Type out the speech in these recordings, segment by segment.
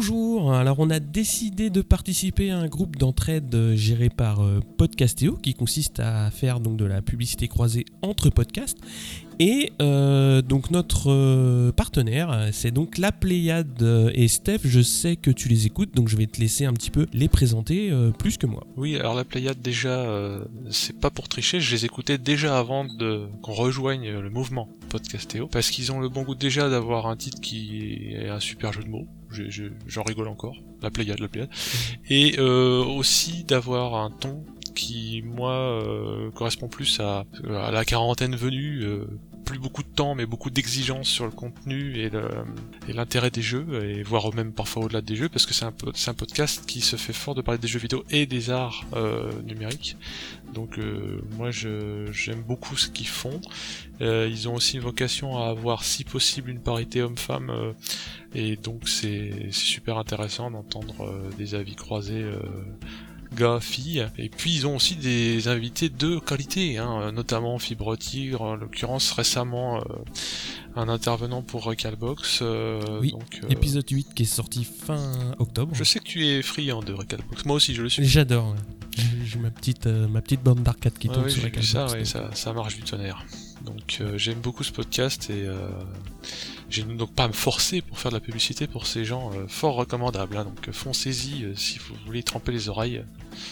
Bonjour, alors on a décidé de participer à un groupe d'entraide géré par euh, Podcastéo qui consiste à faire donc de la publicité croisée entre podcasts. Et euh, donc notre euh, partenaire, c'est donc la Pléiade et Steph, je sais que tu les écoutes, donc je vais te laisser un petit peu les présenter plus que moi. Oui, alors la Pléiade déjà, c'est pas pour tricher, je les écoutais déjà avant de qu'on rejoigne le mouvement Podcastéo, parce qu'ils ont le bon goût déjà d'avoir un titre qui est un super jeu de mots, j'en rigole encore, la Pléiade, la Pléiade, et euh, aussi d'avoir un ton qui moi euh, correspond plus à, à, la quarantaine venue, euh, plus beaucoup de temps mais beaucoup d'exigences sur le contenu et l'intérêt des jeux, et voire même parfois au-delà des jeux, parce que c'est un, un podcast qui se fait fort de parler des jeux vidéo et des arts euh, numériques. Donc euh, moi j'aime beaucoup ce qu'ils font. Euh, ils ont aussi une vocation à avoir si possible une parité homme-femme et donc c'est super intéressant d'entendre des avis croisés gars, filles. Et puis ils ont aussi des invités de qualité, hein, notamment Fibre Tigre, en l'occurrence récemment euh, un intervenant pour Recalbox. Euh, oui, donc, euh, épisode 8 qui est sorti fin octobre. Je sais que tu es friand de Recalbox, moi aussi je le suis. J'adore, j'ai ma petite, ma petite bande d'arcade qui tourne sur Recalbox. Ça, ça, ça marche du tonnerre. Donc j'aime beaucoup ce podcast et j'ai donc pas à me forcer pour faire de la publicité pour ces gens euh, fort recommandables. Hein. donc foncez-y euh, si vous voulez tremper les oreilles.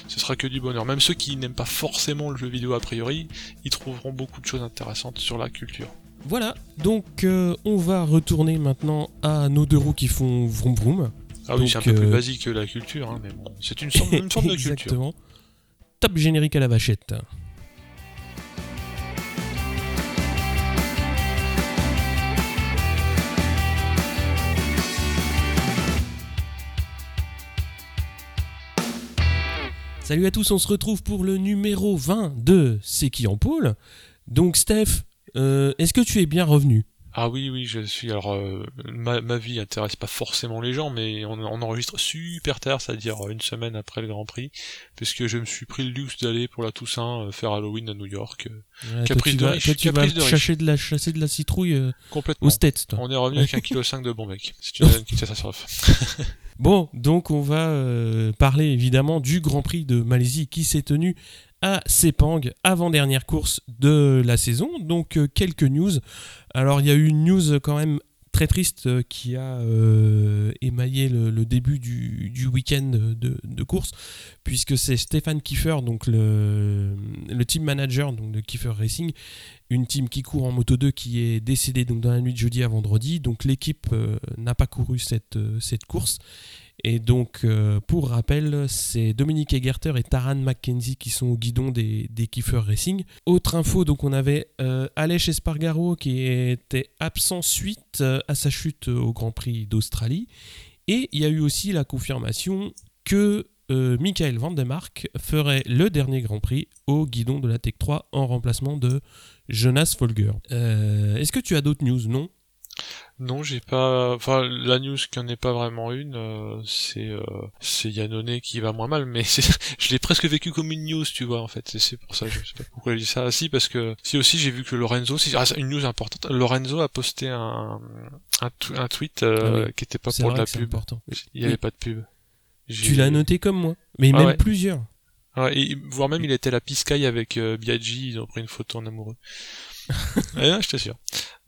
Ce sera que du bonheur. Même ceux qui n'aiment pas forcément le jeu vidéo a priori, ils trouveront beaucoup de choses intéressantes sur la culture. Voilà, donc euh, on va retourner maintenant à nos deux roues qui font vroom vroom. Ah oui, c'est un peu plus basique que la culture, hein, mais bon, c'est une sorte, une sorte de culture. Exactement. Top générique à la vachette. Salut à tous, on se retrouve pour le numéro 20 de C'est qui en pôle Donc Steph, euh, est-ce que tu es bien revenu? Ah oui, oui, je suis. Alors, euh, ma, vie intéresse pas forcément les gens, mais on, enregistre super tard, c'est-à-dire une semaine après le Grand Prix, puisque je me suis pris le luxe d'aller pour la Toussaint euh, faire Halloween à New York. caprice de riche. tu vas de chasser de la chasser de la citrouille Complètement. aux States. On est revenu avec un kilo 5 de bon mec. C'est une, une catastrophe. Bon, donc on va euh, parler évidemment du Grand Prix de Malaisie qui s'est tenu à Sepang, avant-dernière course de la saison. Donc euh, quelques news. Alors il y a eu une news quand même très triste euh, qui a euh, émaillé le, début du, week-end de, course, puisque c'est Stéphane Kiefer, donc le, team manager de Kiefer Racing, une team qui court en Moto 2 qui est décédé donc dans la nuit de jeudi à vendredi. Donc l'équipe euh, n'a pas couru cette course. Et donc, euh, pour rappel, c'est Dominique Egerter et Taran McKenzie qui sont au guidon des, Kiefer Racing. Autre info, donc on avait euh, Espargaro qui était absent suite euh, à sa chute au Grand Prix d'Australie. Et il y a eu aussi la confirmation que euh, Michael Vandemark ferait le dernier Grand Prix au guidon de la Tech 3 en remplacement de Jonas Folger. Est-ce que tu as d'autres news? Non? Non, j'ai pas. Enfin, la news qui en est pas vraiment une, euh, c'est euh, c'est Yannone qui va moins mal, mais je l'ai presque vécu comme une news, tu vois, en fait. C'est pour ça, je sais pas pourquoi je dis ça. Si, parce que si aussi j'ai vu que Lorenzo, c'est ah, une news importante. Lorenzo a posté un un, tweet euh, ah qui était pas pour de la pub. Important. Il y avait pas de pub. Tu l'as noté comme moi, mais ah même plusieurs. Ouais, et, voire même il était à la piscaille avec euh, Biaggi, ils ont pris une photo en amoureux. Ouais, je t'assure.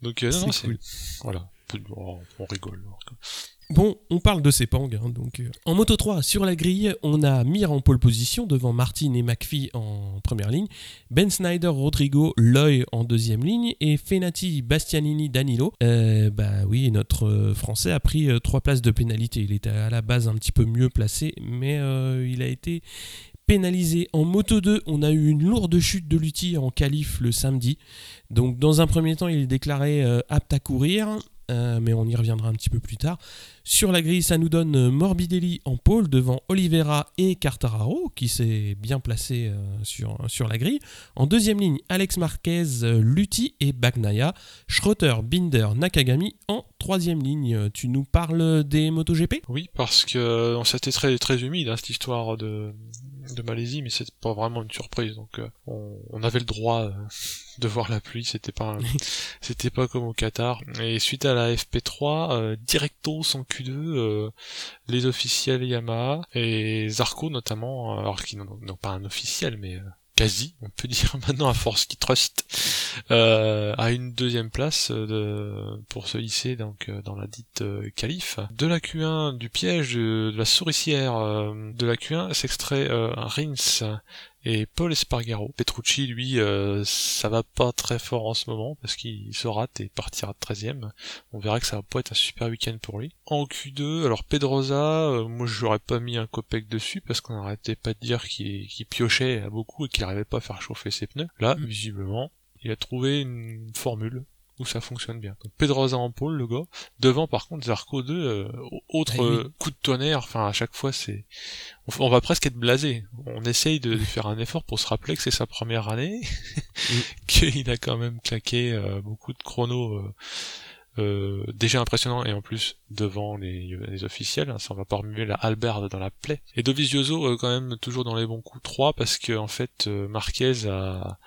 Donc non c'est voilà on rigole. Bon, on parle de Sepang. Hein, donc, euh, En Moto 3, sur la grille, on a Mir en pole position devant Martin et McPhee en première ligne, Ben Snyder, Rodrigo, Loy en deuxième ligne et Fenati, Bastianini, Danilo. Euh, bah oui, notre euh, Français a pris trois places de pénalité. Il était à la base un petit peu mieux placé, mais il a été pénalisé. En Moto 2, on a eu une lourde chute de Lutti en qualif le samedi. Donc dans un premier temps, il est déclaré apte à courir. Euh, mais on y reviendra un petit peu plus tard. Sur la grille, ça nous donne euh, Morbidelli en pôle devant Oliveira et Cartararo, qui s'est bien placé euh, sur, sur la grille. En deuxième ligne, Alex Marquez, Lutti et Bagnaia. Schroeter, Binder, Nakagami en troisième ligne. Tu nous parles des MotoGP? Oui, parce que c'était très, très humide, hein, cette histoire de, de Malaisie, mais c'est pas vraiment une surprise. Donc euh, on, avait le droit euh, de voir la pluie, c'était pas c'était pas comme au Qatar. Et suite à la FP3, euh, directo sans Q2, les officiels Yamaha et Zarco notamment, alors qu'ils n'ont pas un officiel, mais quasi, on peut dire maintenant à force qui trust, euh, à une deuxième place euh, de, pour se hisser donc euh, dans la dite euh, qualif. De la Q1 du piège de, la souricière de la Q1 s'extrait Rins et Paul Espargaro. Petrucci, lui, euh, ça va pas très fort en ce moment parce qu'il se rate et partira 13ème. On verra que ça va pas être un super week-end pour lui. En Q2, alors Pedrosa, euh, moi j'aurais pas mis un copec dessus parce qu'on n'arrêtait pas de dire qu'il piochait à beaucoup et qu'il n'arrivait pas à faire chauffer ses pneus. Là, mm. visiblement, il a trouvé une formule où ça fonctionne bien. Donc Pedrosa en pôle, le gars. Devant, par contre, Zarco 2, euh, autre ah euh, coup de tonnerre. Enfin, à chaque fois, c'est, on, va presque être blasé. On essaye de faire un effort pour se rappeler que c'est sa première année, qu'il a quand même claqué euh, beaucoup de chronos. déjà impressionnant et en plus devant les, les officiels, hein, ça on va pas remuer la halberde dans la plaie. Et Dovizioso quand même toujours dans les bons coups 3 parce que en fait Marquez a,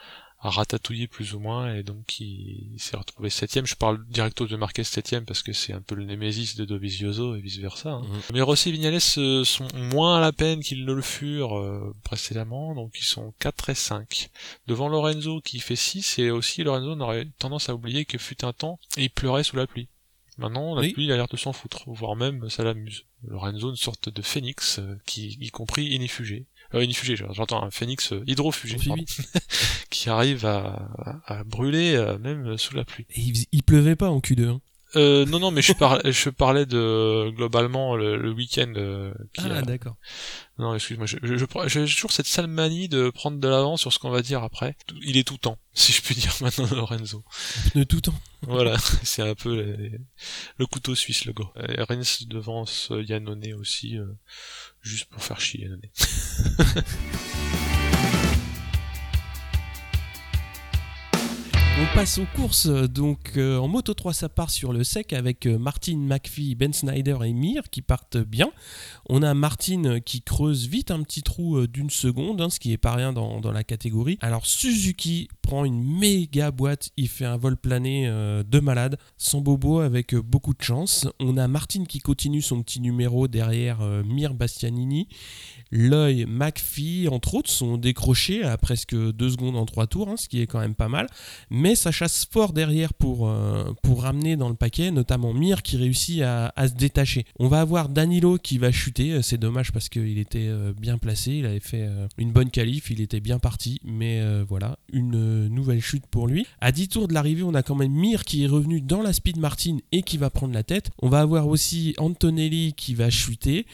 a ratatouillé plus ou moins et donc il, s'est retrouvé septième. Je parle directement de Marquez septième parce que c'est un peu le némésis de Dovizioso et vice versa. Hein. Mhm. Mais Rossi et Vignales euh, sont moins à la peine qu'ils ne le furent euh, précédemment, donc ils sont 4 et 5. Devant Lorenzo qui fait 6 et aussi Lorenzo aurait tendance à oublier que fut un temps et il pleurait sous la pluie. Maintenant, la pluie, il a l'air de s'en foutre, voire même ça l'amuse. Lorenzo, une sorte de phénix, euh, qui, y compris inifugé. Euh, j'entends un phénix hydrofugé, qui arrive à, à, brûler euh, même sous la pluie. Et il, pleuvait pas en Q2. Hein. Euh, non, non, mais je, parlais, je parlais de globalement le, week-end. Euh, ah, d'accord. Non, excuse-moi, j'ai je, je, toujours cette sale manie de prendre de l'avance sur ce qu'on va dire après. Il est tout temps, si je puis dire maintenant, Lorenzo. De tout temps. Voilà, c'est un peu le couteau suisse, le gars. Rennes devance Yannone aussi, euh, juste pour faire chier Yannone. On passe aux courses. Donc euh, en Moto 3, ça part sur le sec avec euh, Martin, McPhee, Ben Snyder et Mir qui partent bien. On a Martin qui creuse vite un petit trou euh, d'une seconde, hein, ce qui est pas rien dans, la catégorie. Alors Suzuki prend une méga boîte, il fait un vol plané de malade, sans bobo avec beaucoup de chance. On a Martin qui continue son petit numéro derrière Mir Bastianini. L'œil, McPhee, entre autres, sont décrochés à presque 2 secondes en 3 tours, hein, ce qui est quand même pas mal. Mais ça chasse fort derrière pour, euh, ramener dans le paquet, notamment Mir qui réussit à, se détacher. On va avoir Danilo qui va chuter, c'est dommage parce qu'il était euh, bien placé, il avait fait euh, une bonne qualif, il était bien parti, mais voilà, une nouvelle chute pour lui. À 10 tours de l'arrivée, on a quand même Mir qui est revenu dans la speed Martin et qui va prendre la tête. On va avoir aussi Antonelli qui va chuter.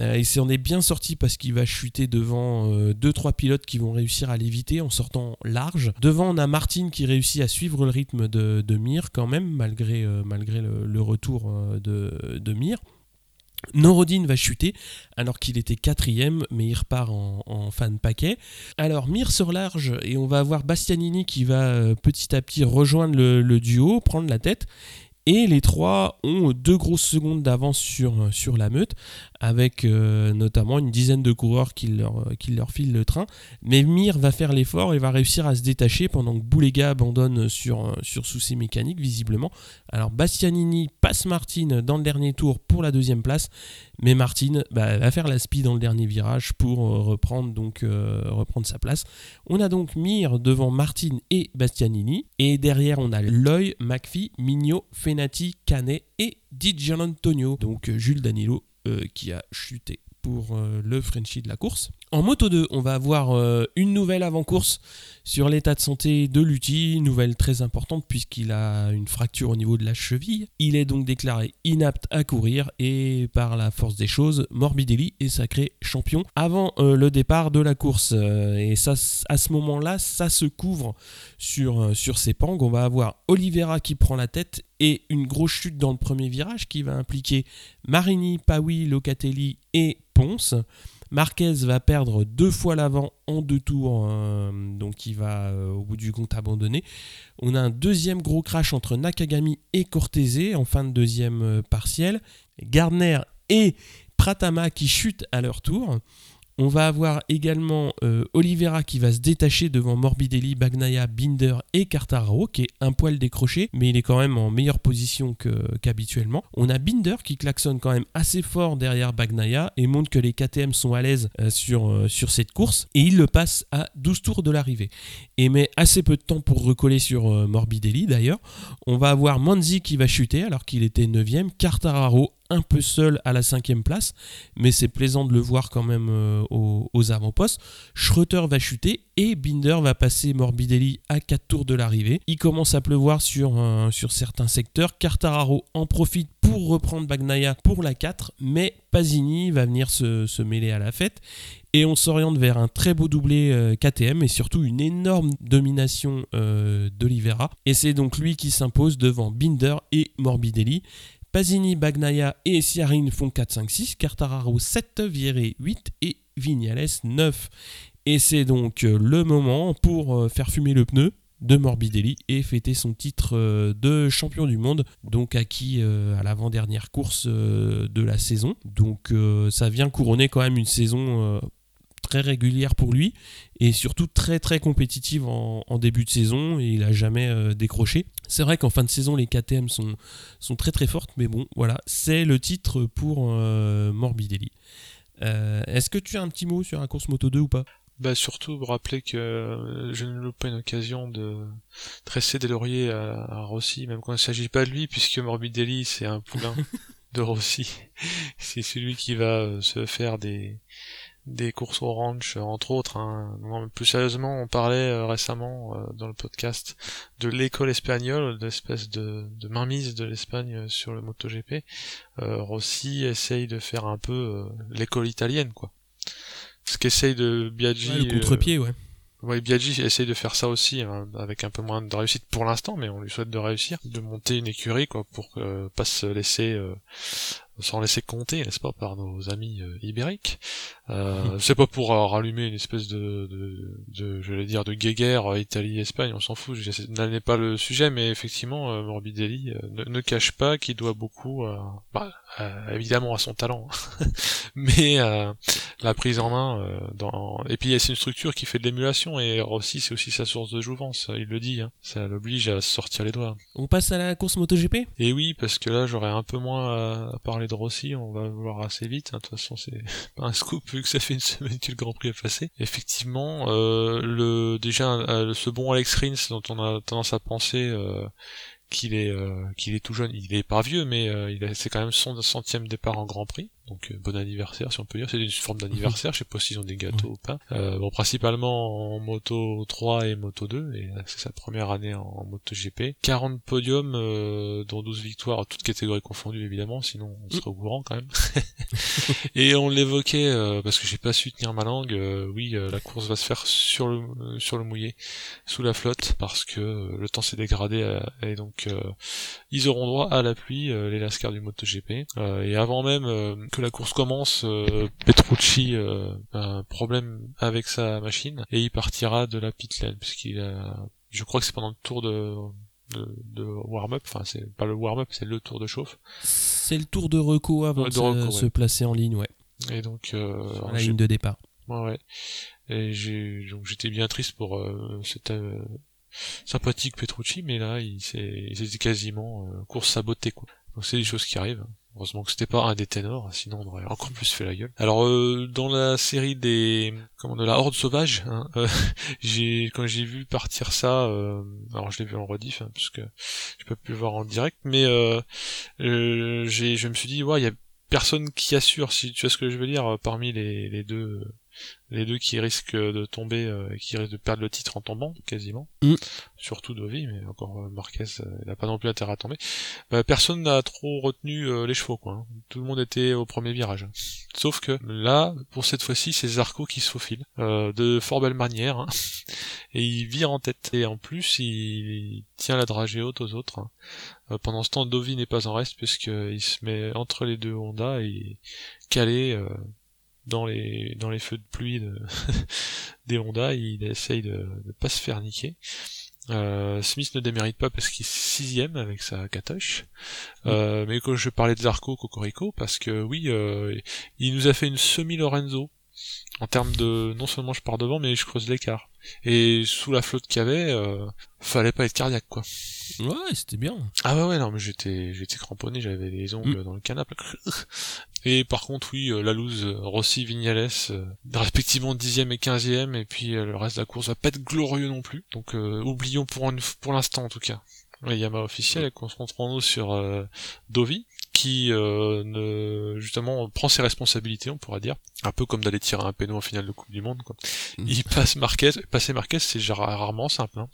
Euh, il s'en est bien sorti parce qu'il va chuter devant 2-3 euh, pilotes qui vont réussir à l'éviter en sortant large. Devant, on a Martin qui réussit à suivre le rythme de, de Mir quand même, malgré, euh, malgré le, retour de, de Mir. Norodine va chuter alors qu'il était quatrième, mais il repart en, fin de paquet. Alors Mir sur large et on va avoir Bastianini qui va petit à petit rejoindre le, duo, prendre la tête. Et les trois ont deux grosses secondes d'avance sur, la meute avec euh, notamment une dizaine de coureurs qui leur, qui filent le train. Mais Mir va faire l'effort et va réussir à se détacher pendant que Boulega abandonne sur, sur soucis mécaniques, visiblement. Alors Bastianini passe Martin dans le dernier tour pour la deuxième place, mais Martin bah, va faire la speed dans le dernier virage pour euh, reprendre, donc, euh, sa place. On a donc Mir devant Martin et Bastianini, et derrière on a Loy, McPhee, Mignot, Fenati, Canet et Di Antonio, donc Jules Danilo euh, qui a chuté pour euh, le Frenchie de la course. En moto 2, on va avoir euh, une nouvelle avant-course sur l'état de santé de Lutti, nouvelle très importante puisqu'il a une fracture au niveau de la cheville. Il est donc déclaré inapte à courir et par la force des choses, Morbidelli est sacré champion avant le départ de la course. et ça, à ce moment-là, ça se couvre sur, sur ses pangs. On va avoir Oliveira qui prend la tête et une grosse chute dans le premier virage qui va impliquer Marini, Pawi, Locatelli et Ponce. Marquez va perdre deux fois l'avant en deux tours, euh, donc il va euh, au bout du compte abandonner. On a un deuxième gros crash entre Nakagami et Cortese en fin de deuxième euh, partiel. Gardner et Pratama qui chutent à leur tour. On va avoir également euh, Oliveira qui va se détacher devant Morbidelli, Bagnaia, Binder et Cartararo, qui est un poil décroché, mais il est quand même en meilleure position qu'habituellement. on a Binder qui klaxonne quand même assez fort derrière Bagnaia et montre que les KTM sont à l'aise euh, sur, euh, sur cette course. Et il le passe à 12 tours de l'arrivée. Et met assez peu de temps pour recoller sur Morbidelli d'ailleurs. On va avoir Manzi qui va chuter alors qu'il était 9ème, Cartararo un peu seul à la cinquième place, mais c'est plaisant de le voir quand même euh, aux, avant-postes. Schroeter va chuter et Binder va passer Morbidelli à 4 tours de l'arrivée. Il commence à pleuvoir sur, euh, sur certains secteurs. Cartararo en profite pour reprendre Bagnaia pour la 4, mais Pasini va venir se, mêler à la fête. Et on s'oriente vers un très beau doublé euh, KTM et surtout une énorme domination d'Olivera. Et c'est donc lui qui s'impose devant Binder et Morbidelli. Pasini, Bagnaia et Siarin font 4-5-6, Cartararo 7, Vieré 8 et Vignales 9. Et c'est donc euh, le moment pour euh, faire fumer le pneu de Morbidelli et fêter son titre euh, de champion du monde, donc acquis à l'avant-dernière course de la saison. Donc ça vient couronner quand même une saison très régulière pour lui et surtout très très compétitive en, début de saison et il n'a jamais euh, décroché. C'est vrai qu'en fin de saison les KTM sont, sont très très fortes mais bon voilà c'est le titre pour euh, Morbidelli. Euh, est-ce que tu as un petit mot sur la course Moto 2 ou pas? Bah surtout rappeler que je ne loupe pas une occasion de tresser des lauriers à, Rossi, même quand il ne s'agit pas de lui, puisque Morbidelli c'est un poulain de Rossi. c'est celui qui va se faire des, des courses au ranch, entre autres. Hein. plus sérieusement, on parlait euh, récemment euh, dans le podcast de l'école espagnole, d'espèce de, de mainmise de l'Espagne euh, sur le MotoGP. Rossi essaye de faire un peu l'école italienne, quoi. Ce qu'essaye de Biaggi. le contre-pied, ouais. Ouais, Biaggi essaye de faire ça aussi, hein, avec un peu moins de réussite pour l'instant, mais on lui souhaite de réussir, de monter une écurie, quoi, pour pas se laisser sans laisser compter, n'est-ce pas, par nos amis euh, ibériques. Euh, c'est pas pour euh, rallumer une espèce de, de, de je vais dire, de guéguerre Italie-Espagne, on s'en fout, n'est pas le sujet, mais effectivement, Morbidelli ne, cache pas qu'il doit beaucoup, bah, évidemment à son talent, mais la prise en main dans... Et puis c'est une structure qui fait de l'émulation, et Rossi c'est aussi sa source de jouvence, il le dit, hein. ça l'oblige à sortir les doigts. On passe à la course MotoGP? Et oui, parce que là j'aurais un peu moins à parler Rossi, on va voir assez vite. Hein. De toute façon, c'est pas un scoop vu que ça fait une semaine que le Grand Prix est passé. Effectivement, euh, le déjà euh, ce bon Alex Rins dont on a tendance à penser euh, qu'il est qu'il est tout jeune, il est pas vieux, mais il c'est quand même son centième départ en Grand Prix donc euh, bon anniversaire si on peut dire, c'est une forme d'anniversaire, je sais pas s'ils ont des gâteaux ou pas. Euh, bon principalement en moto 3 et moto 2, et c'est sa première année en, moto GP. 40 podiums, euh, dont 12 victoires, toutes catégories confondues évidemment, sinon on serait au courant quand même. et on l'évoquait, euh, parce que j'ai pas su tenir ma langue, euh, oui la course va se faire sur le, sur le mouillé, sous la flotte, parce que le temps s'est dégradé, et donc ils auront droit à la pluie, les lascars du moto GP. et avant même que la course commence, euh, Petrucci euh, a un problème avec sa machine et il partira de la pit lane puisqu'il a, je crois que c'est pendant le tour de de, warm-up, enfin c'est pas le warm-up, c'est le tour de chauffe. C'est le tour de reco avant de, se, placer en ligne, ouais. Et donc euh, la ligne de départ. Ouais, ouais. Et j'ai donc j'étais bien triste pour euh, cet sympathique Petrucci, mais là il s'est quasiment course sabotée quoi. Donc c'est des choses qui arrivent. Heureusement que c'était pas un des ténors, sinon on aurait encore plus fait la gueule. Alors euh, dans la série des comment de la horde sauvage, hein, euh, j'ai quand j'ai vu partir ça, euh, alors je l'ai vu en rediff hein, parce que j'ai pas pu le voir en direct, mais j'ai je me suis dit ouais il y a personne qui assure si tu vois ce que je veux dire parmi les, les deux les deux qui risquent de tomber, euh, qui risquent de perdre le titre en tombant, quasiment. Mm. Surtout Dovi, mais encore euh, Marquez, euh, il n'a pas non plus intérêt à tomber. Bah, personne n'a trop retenu les chevaux, quoi. Hein. Tout le monde était au premier virage. Sauf que là, pour cette fois-ci, c'est Zarco qui se faufile, de fort belle manière, hein. et il vire en tête. Et en plus, il tient la dragée haute aux autres. Hein. pendant ce temps, Dovi n'est pas en reste, puisqu'il se met entre les deux Honda et calé dans les dans les feux de pluie de des Honda, il essaye de ne pas se faire niquer. Euh, Smith ne démérite pas parce qu'il est sixième avec sa Katoche. Euh, mais quand je parlais de Zarco Cocorico, parce que oui, euh, il nous a fait une semi Lorenzo en termes de non seulement je pars devant, mais je creuse l'écart. Et sous la flotte qu'il y avait, euh, fallait pas être cardiaque quoi. Ouais, c'était bien. Ah ouais ouais non mais j'étais j'étais cramponné, j'avais les ongles Mm. dans le canapé. Et par contre oui, euh, la loose, euh, Rossi, Vignales, euh, respectivement 10e et 15e, et puis euh, le reste de la course va pas être glorieux non plus. Donc euh, oublions pour une, pour l'instant en tout cas. Yamaha officiels, et concentrons-nous sur euh, Dovi, qui euh, ne, justement prend ses responsabilités, on pourra dire, un peu comme d'aller tirer un péno en finale de Coupe du Monde. Quoi. Mm. Il passe Marquez, passer Marquez, c'est rarement simple. Hein.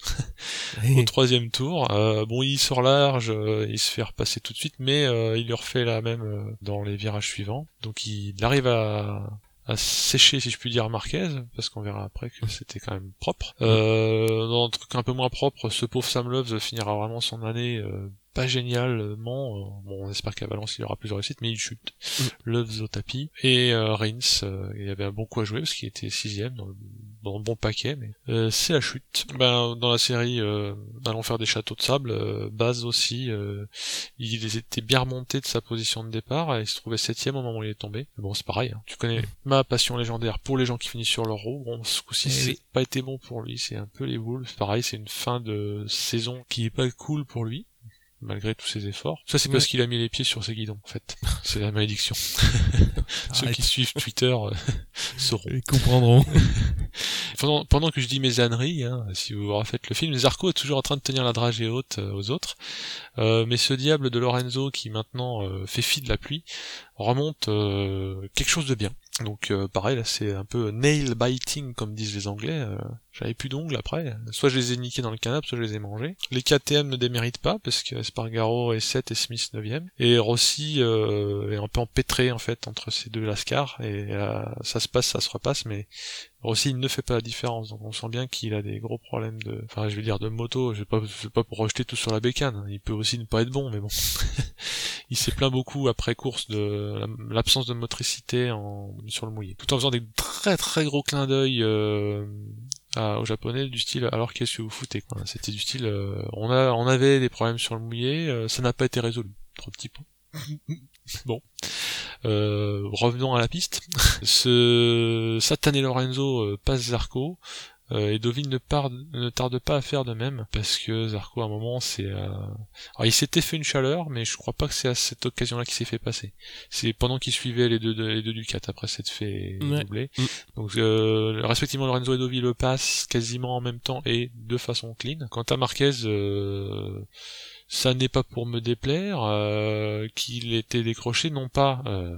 Au troisième tour, euh, bon, il sort large, euh, il se fait repasser tout de suite, mais euh, il lui refait la même euh, dans les virages suivants. Donc il arrive à, à sécher, si je puis dire, Marquez, parce qu'on verra après que c'était quand même propre. Euh, dans un truc un peu moins propre, ce pauvre Sam Loves finira vraiment son année euh, pas génialement. Euh, Bon, on espère qu'à Valence il y aura plus de réussite, mais il chute. Mm. Loves au tapis. Et euh, Rins, euh, il avait un bon coup à jouer parce qu'il était sixième dans le, dans le bon paquet, mais euh, c'est la chute. Ben, dans la série, euh, allons faire des châteaux de sable. Euh, Baz aussi, euh, il était bien remonté de sa position de départ et il se trouvait septième au moment où il est tombé. Mais bon, c'est pareil. hein. Tu connais ma passion légendaire pour les gens qui finissent sur leur roue. Bon, ce coup-ci, Eh c'est oui. pas été bon pour lui. C'est un peu les Wolves. Pareil, c'est une fin de saison qui est pas cool pour lui. Malgré tous ses efforts. Ça, c'est parce qu'il a mis les pieds sur ses guidons, en fait. C'est la malédiction. Ceux qui suivent Twitter euh, sauront. Ils comprendront. Pendant, pendant que je dis mes âneries, hein, si vous refaites le film, Zarco est toujours en train de tenir la dragée haute euh, aux autres. Euh, mais ce diable de Lorenzo qui maintenant fait fi de la pluie remonte quelque chose de bien. Donc pareil, là c'est un peu nail biting comme disent les Anglais. J'avais plus d'ongles après. Soit je les ai niqués dans le canapé, soit je les ai mangés. Les KTM ne déméritent pas parce que Spargaro est 7 et Smith 9ème. Et Rossi euh, est un peu empêtré en fait entre ces deux lascars. Et euh, ça se passe, ça se repasse, mais Rossi ne fait pas la différence. Donc on sent bien qu'il a des gros problèmes de... Enfin je vais dire de moto, je vais pas, pas pour rejeter tout sur la bécane. Il peut aussi ne pas être bon, mais bon. il s'est plaint beaucoup après course de l'absence de motricité en, sur le mouillé. Tout en faisant des très très gros clins d'œil euh, aux japonais du style alors qu'est-ce que vous foutez quoi. C'était du style euh, on a on avait des problèmes sur le mouillé, euh, ça n'a pas été résolu. Trois petits points. bon. Euh, revenons à la piste. Ce satané Lorenzo euh, passe Zarco. Euh, et Dovin ne, part- ne tarde pas à faire de même parce que Zarco à un moment c'est euh, alors il s'était fait une chaleur mais je crois pas que c'est à cette occasion là qu'il s'est fait passer c'est pendant qu'il suivait les deux les deux Ducats après s'être fait Ouais. doubler Mm. donc euh, respectivement Lorenzo et Dovi le passent quasiment en même temps et de façon clean quant à Marquez euh, ça n'est pas pour me déplaire euh, qu'il était décroché non pas euh,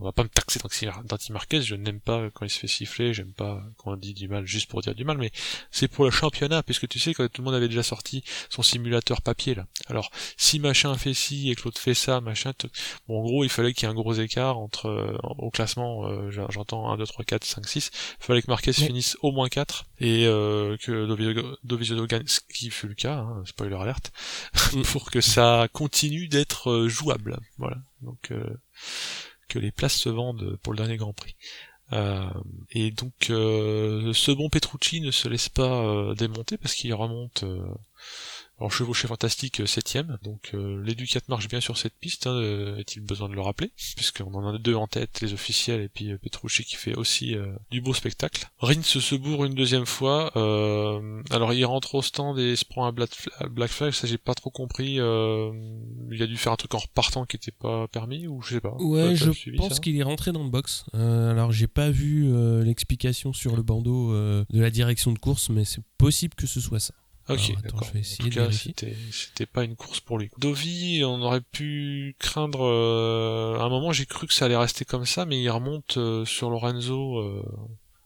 on va pas me taxer d'anti- d'anti-Marquez, je n'aime pas quand il se fait siffler, j'aime pas quand on dit du mal juste pour dire du mal, mais c'est pour le championnat, puisque tu sais que tout le monde avait déjà sorti son simulateur papier là. Alors, si machin fait ci et que l'autre fait ça, machin, bon en gros il fallait qu'il y ait un gros écart entre euh, au classement, euh, j'en- j'entends 1, 2, 3, 4, 5, 6, il fallait que Marquez finisse au moins 4 et euh, que Dovizioso Dovizioso gagne, ce qui fut le cas, hein, spoiler alerte, Mm. pour que ça continue d'être euh, jouable. Voilà. Donc euh, que les places se vendent pour le dernier Grand Prix. Euh, et donc euh, ce bon Petrucci ne se laisse pas euh, démonter parce qu'il remonte euh, en chevauché fantastique euh, septième. Donc euh, les Ducats marchent bien sur cette piste, hein, euh, est-il besoin de le rappeler, puisqu'on en a deux en tête, les officiels et puis euh, Petrucci qui fait aussi euh, du beau spectacle. Rins se bourre une deuxième fois. euh, alors il rentre au stand et se prend un Black Flag, ça j'ai pas trop compris. euh, il a dû faire un truc en repartant qui était pas permis ou je sais pas. Ouais, je pense qu'il est rentré dans le box. Euh, alors, j'ai pas vu l'explication sur le bandeau de la direction de course, mais c'est possible que ce soit ça. Ok, Alors, attends, d'accord. je vais En tout de cas, vérifier. c'était c'était pas une course pour lui. Dovi, on aurait pu craindre. euh, à un moment, j'ai cru que ça allait rester comme ça, mais il remonte euh, sur Lorenzo euh,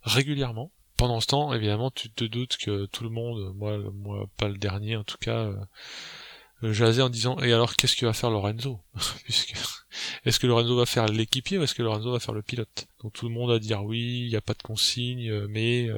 régulièrement. Pendant ce temps, évidemment, tu te doutes que tout le monde, moi, moi, pas le dernier en tout cas, euh, euh, jasait en disant et alors qu'est-ce que va faire Lorenzo Puisque est-ce que Lorenzo va faire l'équipier ou est-ce que Lorenzo va faire le pilote? Donc tout le monde a dit oui, il n'y a pas de consigne, euh, mais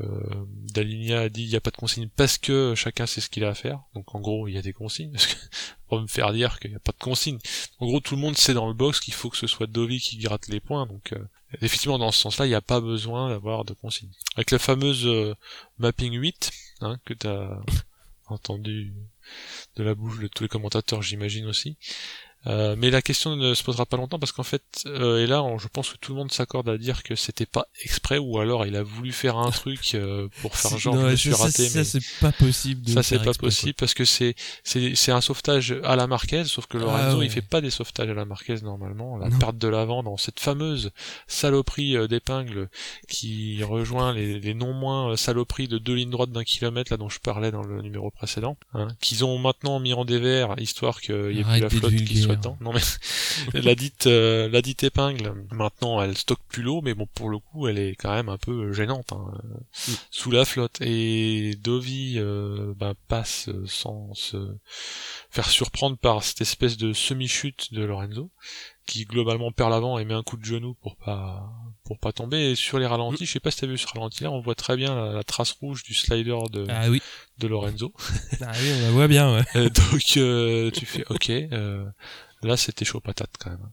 euh, Daligna a dit il n'y a pas de consigne parce que chacun sait ce qu'il a à faire. Donc en gros il y a des consignes parce que pour me faire dire qu'il n'y a pas de consigne. En gros tout le monde sait dans le box qu'il faut que ce soit Dovi qui gratte les points. Donc euh, effectivement dans ce sens-là il n'y a pas besoin d'avoir de consigne. Avec la fameuse euh, mapping 8 hein, que tu as entendu de la bouche de tous les commentateurs j'imagine aussi. Euh, mais la question ne se posera pas longtemps parce qu'en fait, euh, et là, je pense que tout le monde s'accorde à dire que c'était pas exprès ou alors il a voulu faire un truc euh, pour faire genre Non, je me ça, suis ça, raté. ça, mais c'est pas possible. De ça c'est pas exprès, possible parce que c'est c'est c'est un sauvetage à la Marquez, sauf que Lorenzo Ah ouais. il fait pas des sauvetages à la Marquez normalement. La Non. perte de l'avant dans cette fameuse saloperie euh, d'épingle qui rejoint les, les non moins euh, saloperies de deux lignes droites d'un kilomètre là dont je parlais dans le numéro précédent, hein, qu'ils ont maintenant mis en dévers histoire qu'il y ait plus la flotte qui vulgaire. Soit dedans. Non mais la dite euh, la dite épingle maintenant elle stocke plus l'eau mais bon pour le coup elle est quand même un peu gênante hein, Mm. sous la flotte et Dovi euh, ben, passe sans se faire surprendre par cette espèce de semi-chute de Lorenzo qui globalement perd l'avant et met un coup de genou pour pas pour pas tomber et sur les ralentis je sais pas si t'as vu ce ralenti là on voit très bien la, la trace rouge du slider de, Ah oui. de Lorenzo Ah oui, on la voit bien. Ouais. Euh, donc euh, tu fais ok euh, là c'était chaud patate quand même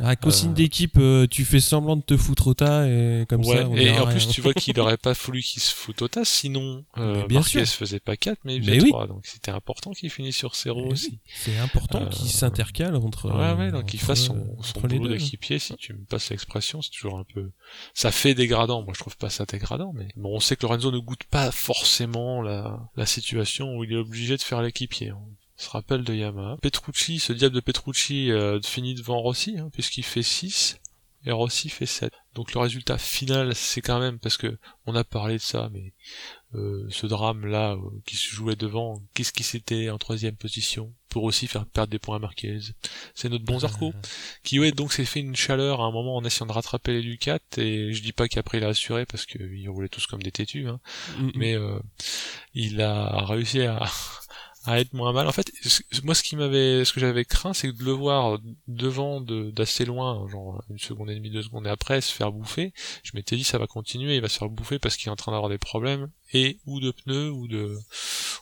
Ah, consigne Euh. d'équipe, euh, tu fais semblant de te foutre au tas et comme ouais, ça. On et en plus, rien. tu vois qu'il aurait pas fallu qu'il se foute au tas, sinon euh, bien Marquez sûr. faisait pas 4, mais il Mais faisait oui. 3, donc c'était important qu'il finisse sur 0 Eh oui, aussi. C'est important Euh, qu'il s'intercale entre. Ouais, ouais, donc il entre- fasse son, son entre les boulot d'équipier, si tu me passes l'expression, c'est toujours un peu... Ça fait dégradant, moi je trouve pas ça dégradant, mais bon, on sait que Lorenzo ne goûte pas forcément la, la situation où il est obligé de faire l'équipier. Se rappelle de Yamaha. Petrucci, ce diable de Petrucci euh, finit devant Rossi, hein, puisqu'il fait 6, et Rossi fait 7. Donc le résultat final, c'est quand même, parce que on a parlé de ça, mais euh, ce drame-là, euh, qui se jouait devant, qu'est-ce qui s'était en troisième position, pour aussi faire perdre des points à Marquez? C'est notre bon Zarco qui ouais donc s'est fait une chaleur à un moment en essayant de rattraper les Ducats et je dis pas qu'après il a assuré parce qu'ils roulaient tous comme des têtus hein, Mm, mm. mais euh, il a réussi à, à être moins mal en fait moi ce qui m'avait ce que j'avais craint c'est de le voir devant de- d'assez loin genre une seconde et demie deux secondes et après se faire bouffer je m'étais dit ça va continuer il va se faire bouffer parce qu'il est en train d'avoir des problèmes et ou de pneus ou de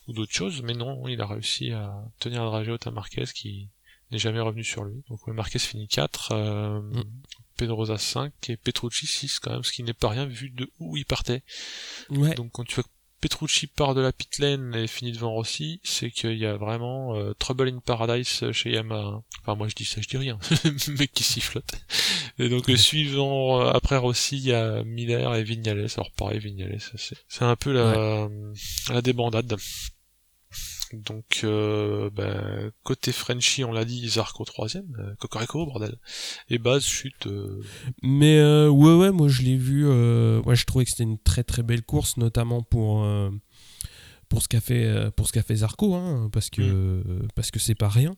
ou d'autres choses mais non il a réussi à tenir un dragé haute à Marquez qui n'est jamais revenu sur lui. Donc Marquez finit 4, euh, Mm. Pedrosa 5 et Petrucci 6 quand même, ce qui n'est pas rien vu de où il partait. Ouais. Donc quand tu vois que Petrucci part de la pit lane et finit devant Rossi, c'est qu'il y a vraiment euh, Trouble in Paradise chez Yamaha. Enfin moi je dis ça, je dis rien. Le mec qui sifflote. Et donc euh, suivant euh, après Rossi, il y a Miller et Vignales. Alors pareil Vignales, c'est un peu la, la débandade. Donc euh, ben, côté Frenchy, on l'a dit, Zarco troisième, euh, Cocorico bordel. Et base chute. euh, Mais euh, ouais, ouais, moi je l'ai vu. Ouais, je trouvais que c'était une très très belle course, notamment pour pour ce qu'a fait pour ce qu'a fait Zarco, hein, parce que Mm. parce que c'est pas rien.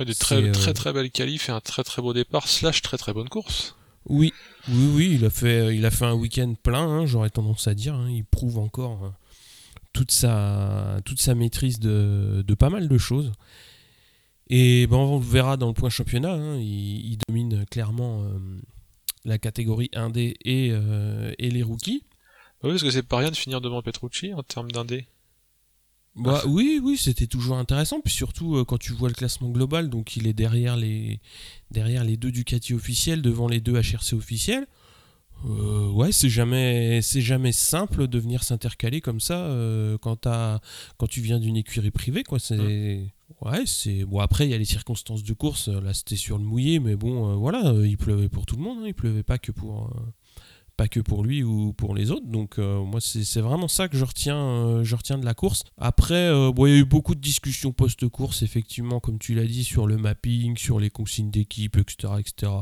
des C'est, très très très belles qualifs et un très très beau départ slash très très bonne course. Oui, oui, oui, il a fait il a fait un week-end plein. hein, J'aurais tendance à dire. hein, il prouve encore toute sa toute sa maîtrise de, de pas mal de choses. Et ben on le verra dans le point championnat. hein, il, il domine clairement euh, la catégorie 1D et, euh, et les rookies. Oui, parce que c'est pas rien de finir devant Petrucci en termes d'indé. Bah, oui, oui, c'était toujours intéressant. Puis surtout euh, quand tu vois le classement global, donc il est derrière les, derrière les deux Ducati officiels, devant les deux HRC officiels. Euh, ouais, c'est jamais, jamais simple de venir s'intercaler comme ça euh, quand, tu viens d'une écurie privée. Quoi. C'est, ouais, c'est bon. Après, il y a les circonstances de course. Là, c'était sur le mouillé, mais bon, euh, voilà, il pleuvait pour tout le monde. hein, il pleuvait pas que pour. pas que pour lui ou pour les autres. Donc moi c'est vraiment ça que je retiens, je retiens de la course. Après, bon, il y a eu beaucoup de discussions post-course, effectivement, comme tu l'as dit, sur le mapping, sur les consignes d'équipe, etc. etc.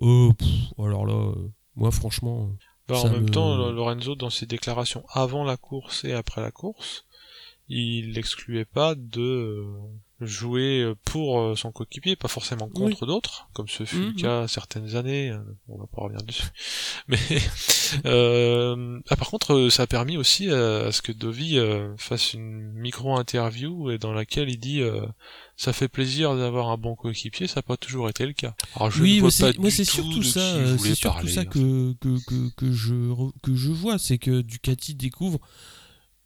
Pff, alors là, moi franchement, Bah, en même me- temps, Lorenzo, dans ses déclarations avant la course et après la course, il n'excluait pas de euh, jouer pour euh, son coéquipier, pas forcément contre d'autres, comme ce fut Mhm. le cas certaines années. hein, On va pas revenir dessus. Mais euh, ah, par contre, euh, ça a permis aussi euh, à ce que Dovi euh, fasse une micro-interview et dans laquelle il dit euh, ça fait plaisir d'avoir un bon coéquipier, ça n'a pas toujours été le cas. Alors je oui, ne moi vois pas c'est surtout ça, euh, c'est surtout ça que, que, que, que je re- que je vois, c'est que Ducati découvre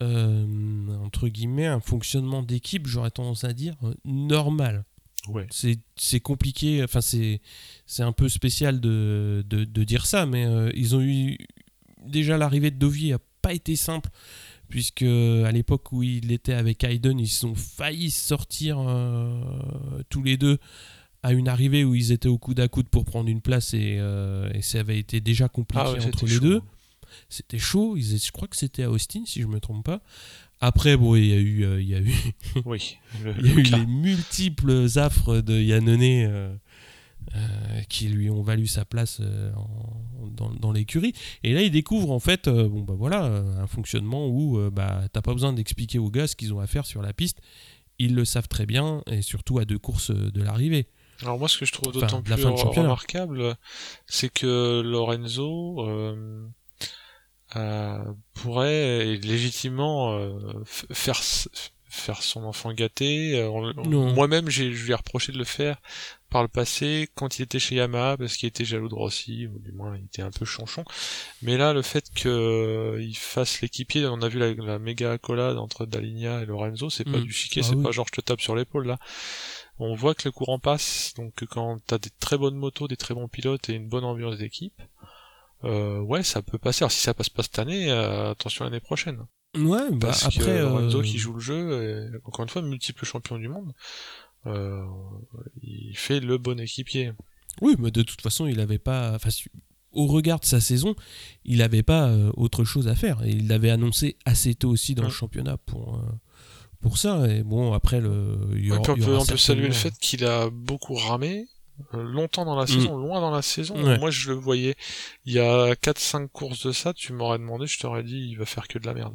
euh, entre guillemets un fonctionnement d'équipe, j'aurais tendance à dire euh, normal. Ouais. c'est compliqué, enfin c'est un peu spécial de, de, de dire ça, mais euh, ils ont eu déjà l'arrivée de Dovi a pas été simple puisque à l'époque où il était avec Hayden, ils ont failli sortir euh, tous les deux à une arrivée où ils étaient au coude à coude pour prendre une place et, euh, et ça avait été déjà compliqué Ah ouais, entre les chaud. deux. C'était chaud, ils, je crois que c'était à Austin si je me trompe pas. Après, bon, il y a eu, euh, il y a eu, Oui. le- il y a le eu les multiples affres de Yannone euh, qui lui ont valu sa place euh, en- dans, dans l'écurie. Et là, il découvre en fait, euh, bon bah voilà, un fonctionnement où bah t'as pas besoin d'expliquer aux gars ce qu'ils ont à faire sur la piste. Ils le savent très bien et surtout à deux courses de l'arrivée. Alors moi, ce que je trouve d'autant plus fin remarquable, c'est que Lorenzo pourrait légitimement faire faire son enfant gâté. Moi-même, je lui ai reproché de le faire par le passé quand il était chez Yamaha parce qu'il était jaloux de Rossi ou du moins il était un peu chanchon. Mais là, le fait qu'il fasse l'équipier, on a vu la, la méga accolade entre Daligna et Lorenzo, c'est pas Mm. du chiquet, Ah c'est oui. pas genre je te tape sur l'épaule là. On voit que le courant passe, donc quand t'as des très bonnes motos, des très bons pilotes et une bonne ambiance d'équipe, euh, ouais, ça peut passer. Alors si ça passe pas cette année, euh, attention l'année prochaine. Ouais, bah Parce après. que Lorenzo euh, qui joue le jeu, encore une fois, multiple champion du monde, euh, il fait le bon équipier. Oui, mais de toute façon, il avait pas. Enfin, au regard de sa saison, il n'avait pas euh, autre chose à faire. Et il l'avait annoncé assez tôt aussi dans Mm. le championnat pour, euh, pour ça. Et bon, après, le, il y aura- on il y peut, aura on peut saluer le fait qu'il a beaucoup ramé, longtemps dans la saison, loin dans la saison. Mm. Ouais. Moi, je le voyais, il y a 4-5 courses de ça, tu m'aurais demandé, je t'aurais dit, il va faire que de la merde.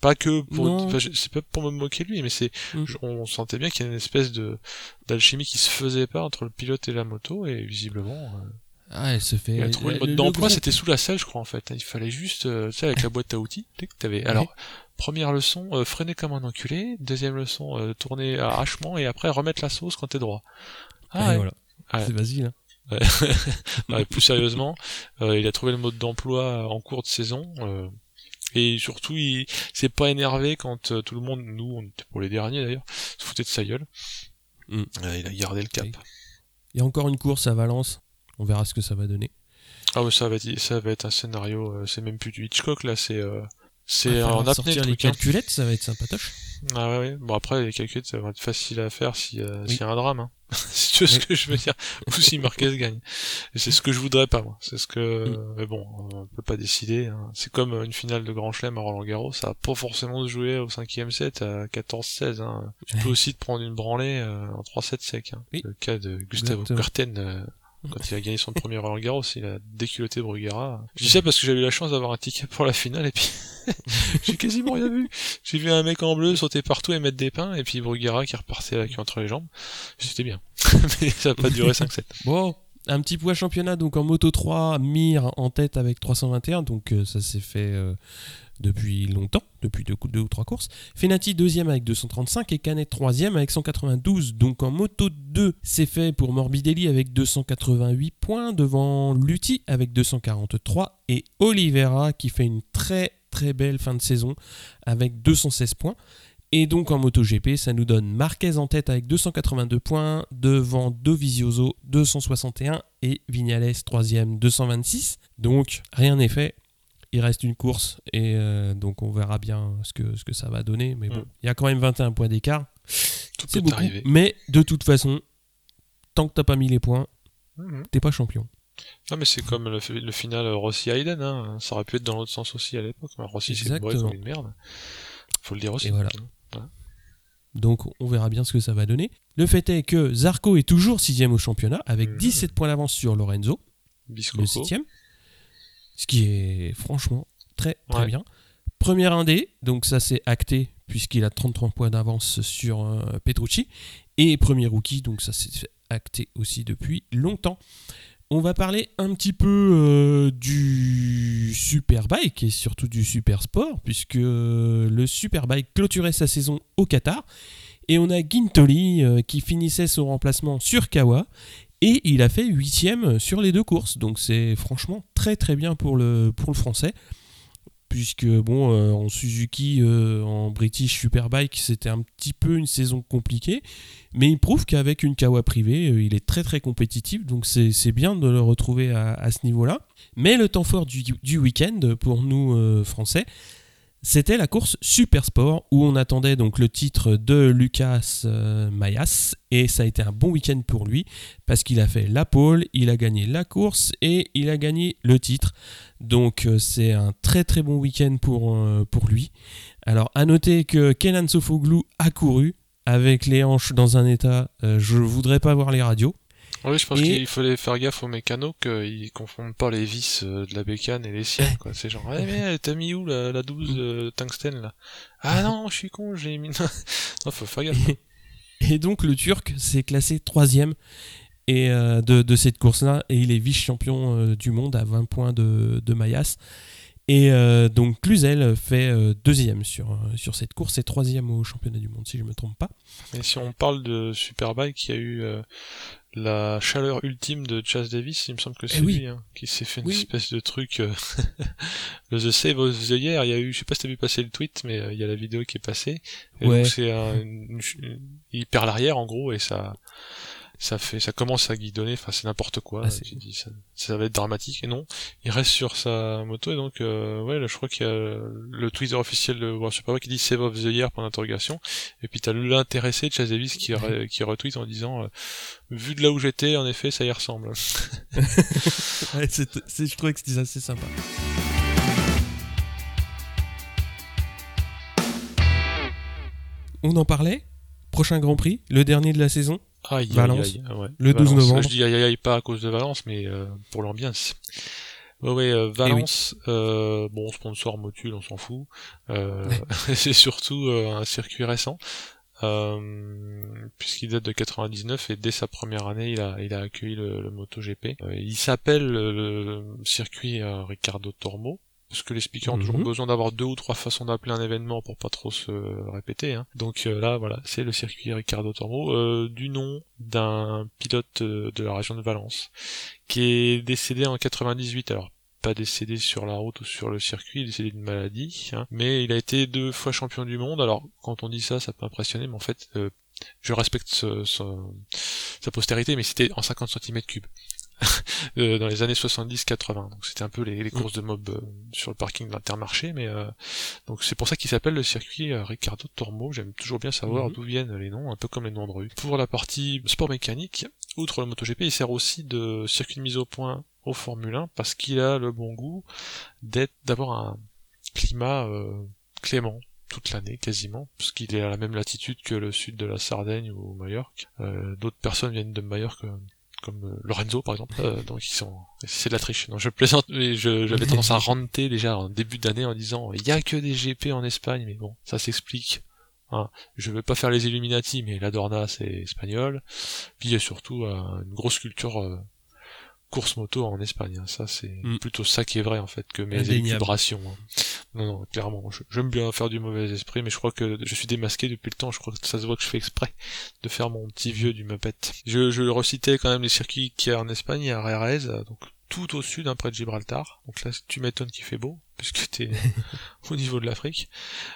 Pas que pour, enfin, c'est pas pour me moquer de lui, mais c'est, Mm. on sentait bien qu'il y a une espèce de, d'alchimie qui se faisait pas entre le pilote et la moto, et visiblement, euh, Ah, elle se fait. il a trouvé le mode d'emploi, c'était sous la selle, je crois, en fait. Il fallait juste, euh, tu sais, avec la boîte à outils, tu que t'avais, alors, première leçon, euh, freiner comme un enculé, deuxième leçon, euh, tourner arrachement, et après remettre la sauce quand t'es droit. Ah, ouais. voilà. Ouais. Vas-y, là. Ouais, plus sérieusement, euh, il a trouvé le mode d'emploi en cours de saison. euh, et surtout, il s'est pas énervé quand euh, tout le monde, nous, on était pour les derniers d'ailleurs, se foutait de sa gueule. Mm. Euh, il a gardé le cap. Oui. Il y a encore une course à Valence. On verra ce que ça va donner. Ah ouais, ça va être, ça va être un scénario, euh, c'est même plus du Hitchcock là, c'est euh, c'est en falloir apnée sortir le les truc. hein. calculettes, ça va être sympatoche. Ah ouais, ouais. Bon après les calculs ça va être facile à faire si euh, Oui. s'il y a un drame. Hein. si tu vois ce que je veux dire. Ou si Marquez gagne. C'est ce que je voudrais pas moi. C'est ce que Mm. mais bon, on peut pas décider. hein. C'est comme euh, une finale de Grand Chelem à Roland Garros, ça va pas forcément se jouer au cinquième set à 14-16. Hein. Tu peux aussi te prendre une branlée euh, en 3-7 sec. Hein. Oui. Le cas de Gustavo Exactement. Kuerten euh, quand il a gagné son premier Roland Garros, il a déculotté Bruguera. Je dis ça parce que j'avais eu la chance d'avoir un ticket pour la finale et puis j'ai quasiment rien vu. J'ai vu un mec en bleu sauter partout et mettre des pains et puis Bruguera qui repartait la queue entre les jambes. C'était bien. Mais ça n'a pas duré 5-7. Bon, un petit poids championnat donc en Moto 3, Mir en tête avec 321, donc euh, ça s'est fait euh, depuis longtemps, depuis deux, ou trois courses. Fenati deuxième avec 235 et Canet troisième avec 192. Donc en Moto 2, c'est fait pour Morbidelli avec 288 points devant Lutti avec 243 et Oliveira qui fait une très très belle fin de saison avec 216 points. Et donc en MotoGP, ça nous donne Marquez en tête avec 282 points, devant Dovizioso 261 et Vignales 3ème 226. Donc rien n'est fait. Il reste une course et euh, donc on verra bien ce que, ce que ça va donner. Mais bon, Mm. il y a quand même 21 points d'écart. Tout C'est peut beaucoup. arriver. Mais de toute façon, tant que t'as pas mis les points, Mhm. t'es pas champion. Non mais c'est comme le, le final Rossi-Hayden, hein. ça aurait pu être dans l'autre sens aussi à l'époque. Rossi c'est une merde. Faut le dire aussi. Et voilà. Donc on verra bien ce que ça va donner. Le fait est que Zarco est toujours sixième au championnat avec Mhm. 17 points d'avance sur Lorenzo. le Biscoco. Ce qui est franchement très très Ouais. bien. Premier indé, donc ça c'est acté puisqu'il a 33 points d'avance sur euh, Petrucci. Et premier rookie, donc ça c'est acté aussi depuis longtemps. On va parler un petit peu euh, du Superbike et surtout du Super Sport, puisque le Superbike clôturait sa saison au Qatar. Et on a Gintoli euh, qui finissait son remplacement sur Kawa. Et il a fait huitième sur les deux courses. Donc c'est franchement très très bien pour le, pour le français. Puisque bon, euh, en Suzuki, euh, en British Superbike, c'était un petit peu une saison compliquée. Mais il prouve qu'avec une Kawa privée, euh, il est très très compétitif. Donc c'est bien de le retrouver à, à ce niveau-là. Mais le temps fort du, du week-end pour nous français, C'était la course Super Sport où on attendait donc le titre de Lucas euh, Mayas et ça a été un bon week-end pour lui parce qu'il a fait la pole, il a gagné la course et il a gagné le titre. Donc euh, c'est un très très bon week-end pour, euh, pour lui. Alors à noter que Kenan Sofoglou a couru avec les hanches dans un état, je voudrais pas voir les radios. Oui, je pense qu'il fallait faire gaffe aux mécanos qu'ils confondent pas les vis euh, de la bécane et les siennes, quoi. C'est genre, eh, mais t'as mis où la, la 12 euh, tungstène, là? Ah non, je suis con, j'ai mis, non, faut faire gaffe. Et donc, le Turc s'est classé troisième et, euh, de, de, cette course-là, et il est vice-champion du monde à 20 points de, de Mayas. Et donc Cluzel fait deuxième sur, sur cette course et troisième au championnat du monde, si je ne me trompe pas. Et si on parle de Superbike, il y a eu la chaleur ultime de Chas Davis, il me semble que c'est eh lui hein, qui s'est fait une espèce de truc euh, le The Save of the Year, il y a eu je sais pas si t'as vu passer le tweet mais euh, il y a la vidéo qui est passée. Et donc c'est un, il perd l'arrière en gros et ça ça fait ça commence à guidonner enfin c'est n'importe quoi. Ah, ça, va être dramatique et non. Il reste sur sa moto et donc euh, ouais là, je crois qu'il y a le Twitter officiel de World Superbike qui dit save of the year pour l'interrogation. Et puis t'as l'intéressé de Chase Davis qui, qui retweet en disant euh, vu de là où j'étais en effet ça y ressemble. Ouais, je trouvais que c'était assez sympa. On en parlait? Prochain Grand Prix? Le dernier de la saison? Aïe, Valence, aïe, aïe, ouais. le 12 novembre. Je dis aïe aïe pas à cause de Valence, mais euh, pour l'ambiance. Ouais, ouais, euh, Valence, eh euh, bon, sponsor Motul, on s'en fout. Euh, c'est surtout euh, un circuit récent, puisqu'il date de 99 et dès sa première année, il a, il a accueilli le, le MotoGP. il s'appelle le circuit Ricardo Tormo parce que les speakers ont toujours mhm. besoin d'avoir deux ou trois façons d'appeler un événement pour pas trop se répéter. Hein. Donc euh, là, voilà, c'est le circuit Ricardo Tormo, euh, du nom d'un pilote euh, de la région de Valence, qui est décédé en 98. Alors pas décédé sur la route ou sur le circuit, il est décédé d'une maladie, hein. mais il a été deux fois champion du monde. Alors quand on dit ça, ça peut impressionner, mais en fait, je respecte sa postérité, mais c'était en 50 cm3. Euh, dans les années 70-80. Donc c'était un peu les, les, courses de mob euh, sur le parking de l'Intermarché, mais euh, donc c'est pour ça qu'il s'appelle le circuit Ricardo Tormo. J'aime toujours bien savoir mhm. d'où viennent les noms, un peu comme les noms de rue. Pour la partie sport mécanique, outre le MotoGP, il sert aussi de circuit de mise au point au Formule 1 parce qu'il a le bon goût d'être d'avoir un climat clément toute l'année quasiment, parce qu'il est à la même latitude que le sud de la Sardaigne ou Majorque. Euh, D'autres personnes viennent de Majorque comme euh, Lorenzo par exemple euh, donc ils sont c'est de la triche non je plaisante mais j'avais tendance à renter déjà en début d'année en disant il y a que des GP en Espagne mais bon ça s'explique hein. je veux pas faire les Illuminati mais la Dorna c'est espagnol puis il y a surtout euh, une grosse culture course moto en Espagne. Hein. Ça, c'est mm. plutôt ça qui est vrai en fait que mes vibrations. Hein. Non, non, clairement, j'aime bien faire du mauvais esprit, mais je crois que je suis démasqué depuis le temps. Je crois que ça se voit que je fais exprès de faire mon petit vieux du Muppet. Je, je recitais quand même les circuits qu'il y a en Espagne, à Rerez, donc tout au sud, hein, près de Gibraltar. Donc là, tu m'étonnes qu'il fait beau, puisque t'es au niveau de l'Afrique.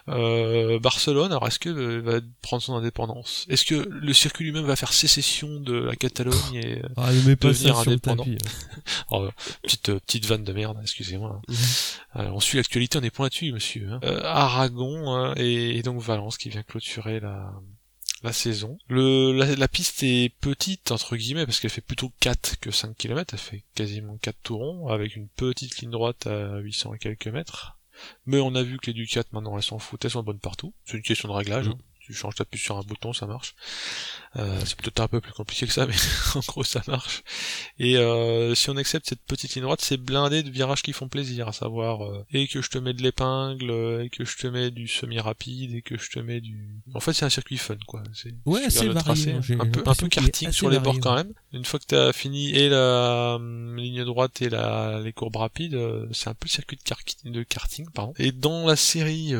Euh, Barcelone, alors est-ce que euh, va prendre son indépendance? Est-ce que le circuit lui-même va faire sécession de la Catalogne et euh, ah, devenir indépendant? oh, petite, euh, petite vanne de merde, excusez-moi. Hein. on suit l'actualité, on est pointu, monsieur. Hein. Aragon hein, et, et donc Valence qui vient clôturer la la saison. Le, la, piste est petite, entre guillemets, parce qu'elle fait plutôt 4 que 5 km, elle fait quasiment 4 tourons, avec une petite ligne droite à 800 et quelques mètres. Mais on a vu que les Ducat, maintenant, elles s'en foutent, elles sont bonnes partout. C'est une question de réglage. Mm. Hein tu changes, ta puce sur un bouton, ça marche. Euh, c'est peut-être un peu plus compliqué que ça, mais en gros ça marche. Et euh, si on accepte cette petite ligne droite, c'est blindé de virages qui font plaisir, à savoir euh, et que je te mets de l'épingle, et que je te mets du semi-rapide, et que je te mets du. En fait, c'est un circuit fun, quoi. C'est ouais, c'est varié. Hein, un peu, un peu karting sur les bords quand même. Une fois que t'as fini et la hum, ligne droite et la les courbes rapides, c'est un peu le circuit de, de karting, pardon. Et dans la série,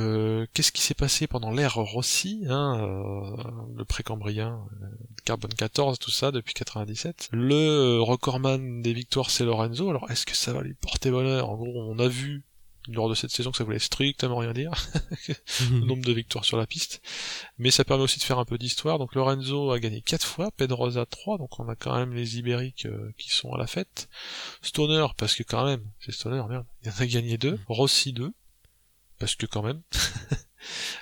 qu'est-ce qui s'est passé pendant l'ère Rossi euh, le précambrien, euh, Carbone 14, tout ça depuis 97. Le euh, recordman des victoires c'est Lorenzo. Alors est-ce que ça va lui porter bonheur? En gros, on a vu lors de cette saison que ça voulait strictement rien dire, le nombre de victoires sur la piste. Mais ça permet aussi de faire un peu d'histoire. Donc Lorenzo a gagné 4 fois, Pedrosa 3, donc on a quand même les Ibériques qui sont à la fête. Stoner, parce que quand même, c'est Stoner, merde, il en a gagné 2, Rossi 2, parce que quand même.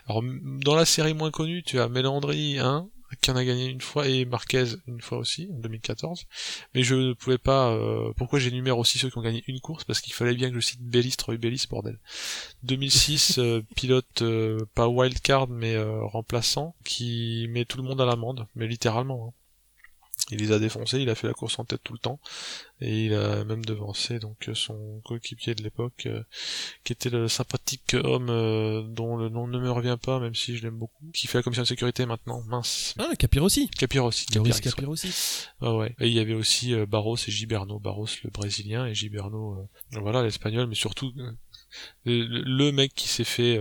Alors dans la série moins connue, tu as Mélandry 1 qui en a gagné une fois et Marquez une fois aussi en 2014. Mais je ne pouvais pas. Euh, pourquoi j'énumère aussi ceux qui ont gagné une course? Parce qu'il fallait bien que je cite Bellis, Troy Bellis, bordel. 2006, euh, pilote euh, pas wildcard mais remplaçant qui met tout le monde à l'amende, mais littéralement. Hein. Il les a défoncés, il a fait la course en tête tout le temps, et il a même devancé donc son coéquipier de l'époque, euh, qui était le sympathique homme euh, dont le nom ne me revient pas, même si je l'aime beaucoup, qui fait la commission de sécurité maintenant, mince. Ah, Capirossi. Capirossi. Capirossi. Capirossi. Ah ouais. Et il y avait aussi euh, Barros et Giberno, Barros le brésilien et Giberno, voilà l'espagnol, mais surtout le, mec qui s'est fait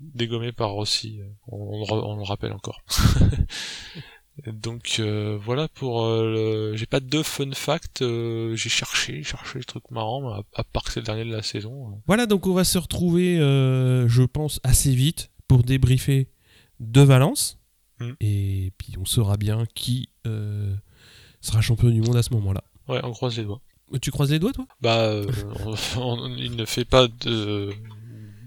dégommer par Rossi, on, on le rappelle encore. Donc euh, voilà pour euh, j'ai pas de fun fact, euh, j'ai cherché, cherché des trucs marrants à, part que c'est le dernier de la saison. Voilà donc on va se retrouver je pense assez vite pour débriefer de Valence hmm. et puis on saura bien qui sera champion du monde à ce moment-là. Ouais, on croise les doigts. Tu croises les doigts toi? Bah il ne fait pas de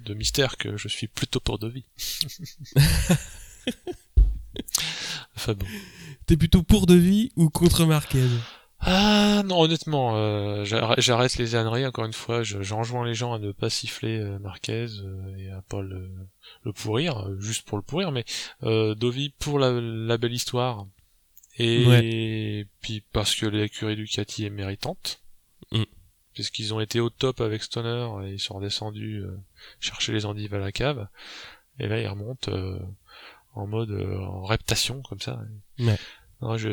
de mystère que je suis plutôt pour de vie. Enfin bon. T'es plutôt pour De Vie ou contre Marquez ah non honnêtement, euh, j'arrête les âneries encore une fois. J'enjoins les gens à ne pas siffler euh, Marquez euh, et à pas le, pourrir, juste pour le pourrir. Mais Dovi pour la, belle histoire et puis parce que l'écurie Ducati est méritante, mm. puisqu'ils ont été au top avec Stoner et ils sont redescendus chercher les endives à la cave. Et là ils remontent en mode euh, en reptation comme ça. Ouais.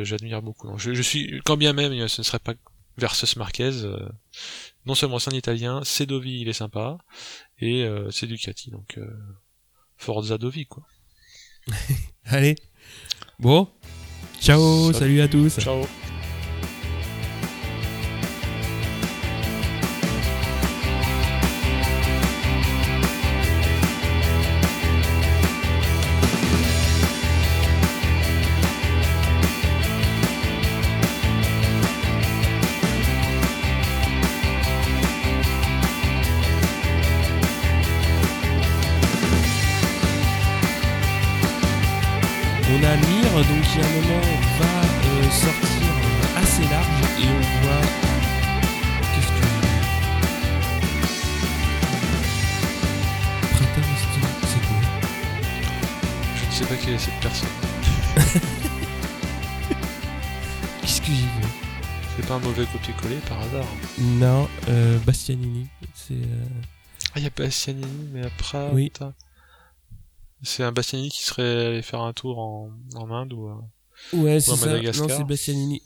j'admire beaucoup. je, je, suis quand bien même ce ne serait pas versus Marquez. Euh, non seulement c'est un Italien, c'est Dovi, il est sympa, et euh, c'est Ducati, donc Forza Dovi quoi. Allez, bon, ciao, salut à tous. Ciao. Bastianini. C'est. Euh, ah, il y a Bastianini, mais après. Oui. C'est un Bastianini qui serait allé faire un tour en, en Inde ou, ouais, c'est ça. Non, c'est Bastianini.